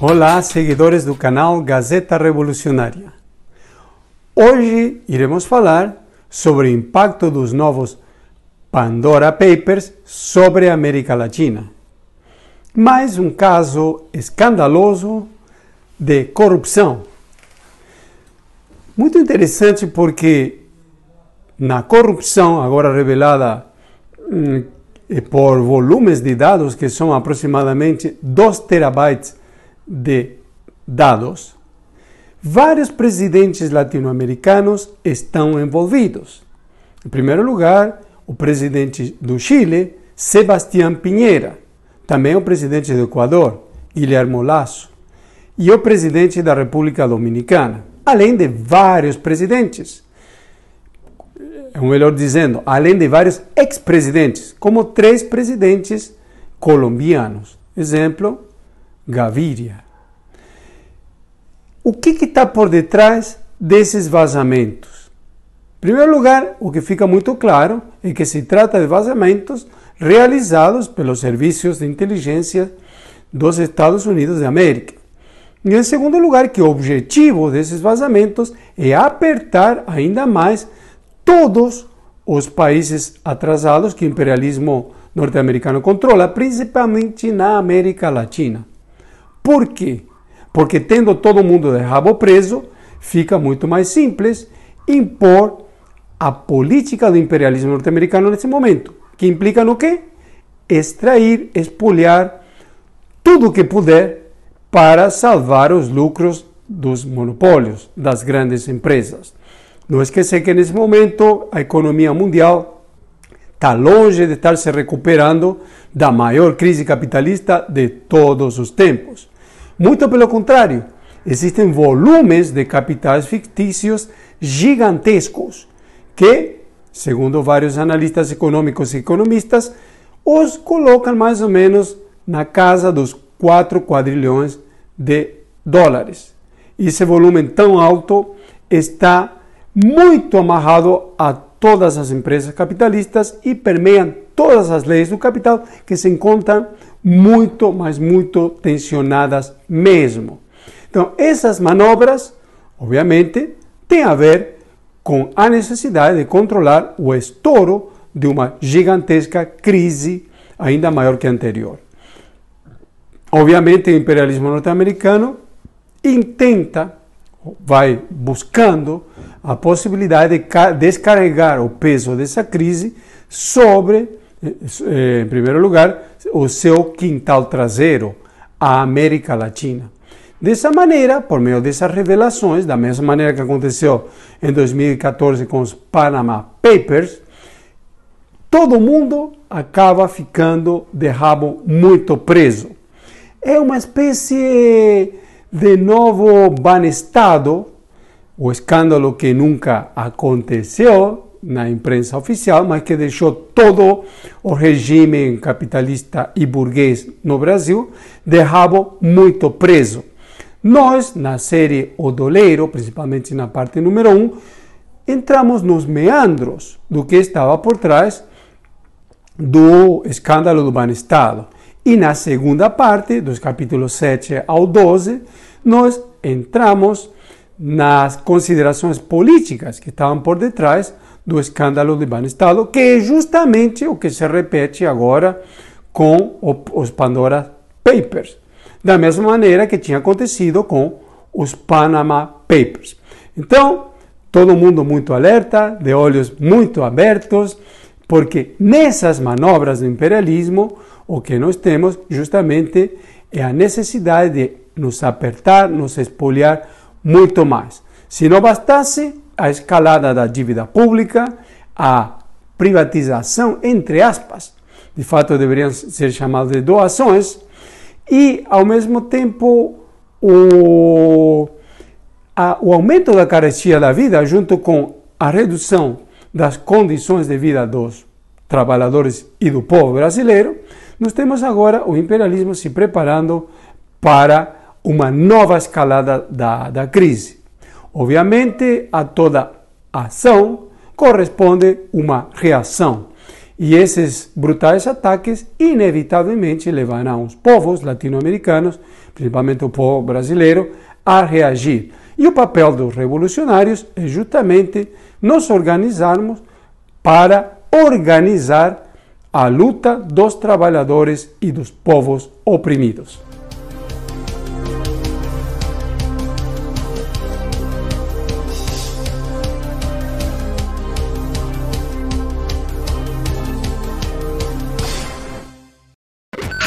Olá, seguidores do canal Gazeta Revolucionária. Hoje iremos falar sobre o impacto dos novos Pandora Papers sobre a América Latina. Mais um caso escandaloso de corrupção. Muito interessante porque na corrupção, agora revelada hum, por volumes de dados que são aproximadamente 2 terabytes de dados, vários presidentes latino-americanos estão envolvidos. Em primeiro lugar, o presidente do Chile, Sebastián Piñera, também o presidente do Equador, Guilherme Lasso, e o presidente da República Dominicana, além de vários presidentes. Ou melhor dizendo, além de vários ex-presidentes, como três presidentes colombianos. Exemplo, Gaviria. O que está por detrás desses vazamentos? Em primeiro lugar, o que fica muito claro é que se trata de vazamentos realizados pelos serviços de inteligência dos Estados Unidos da América. E em segundo lugar, que o objetivo desses vazamentos é apertar ainda mais todos os países atrasados que o imperialismo norte-americano controla, principalmente na América Latina. Por quê? Porque tendo todo mundo de rabo preso, fica muito mais simples impor a política do imperialismo norte-americano nesse momento, que implica no quê? Extrair, espolhar tudo que puder para salvar os lucros dos monopólios, das grandes empresas. Não esquecer que nesse momento a economia mundial está longe de estar se recuperando da maior crise capitalista de todos os tempos. Muito pelo contrário, existem volumes de capitais fictícios gigantescos que, segundo vários analistas econômicos e economistas, os colocam mais ou menos na casa dos 4 quadrilhões de dólares. Esse volume tão alto está muito amarrado a todas as empresas capitalistas e permeiam todas as leis do capital que se encontram muito, mas muito tensionadas mesmo. Então, essas manobras, obviamente, têm a ver com a necessidade de controlar o estouro de uma gigantesca crise ainda maior que a anterior. Obviamente, o imperialismo norte-americano intenta, vai buscando a possibilidade de descarregar o peso dessa crise sobre eh, em primeiro lugar, o seu quintal traseiro, a América Latina. Dessa maneira, por meio dessas revelações, da mesma maneira que aconteceu em 2014 com os Panama Papers, todo mundo acaba ficando de rabo muito preso. É uma espécie de novo banestado, o escândalo que nunca aconteceu, na imprensa oficial, mas que deixou todo o regime capitalista e burguês no Brasil de rabo muito preso. Nós, na série O Doleiro, principalmente na parte número 1, um, entramos nos meandros do que estava por trás do escândalo do Banestado. E na segunda parte, dos capítulos 7 ao 12, nós entramos nas considerações políticas que estavam por detrás do escândalo de Banestado, que é justamente o que se repete agora com os Pandora Papers, da mesma maneira que tinha acontecido com os Panama Papers. Então, todo mundo muito alerta, de olhos muito abertos, porque nessas manobras do imperialismo, o que nós temos justamente é a necessidade de nos apertar, nos espoliar muito mais. Se não bastasse, a escalada da dívida pública, a privatização, entre aspas, de fato deveriam ser chamadas de doações, e ao mesmo tempo o, a, o aumento da carestia da vida, junto com a redução das condições de vida dos trabalhadores e do povo brasileiro, nós temos agora o imperialismo se preparando para uma nova escalada da, da crise. Obviamente, a toda ação corresponde uma reação. E esses brutais ataques, inevitavelmente, levarão os povos latino-americanos, principalmente o povo brasileiro, a reagir. E o papel dos revolucionários é justamente nos organizarmos para organizar a luta dos trabalhadores e dos povos oprimidos.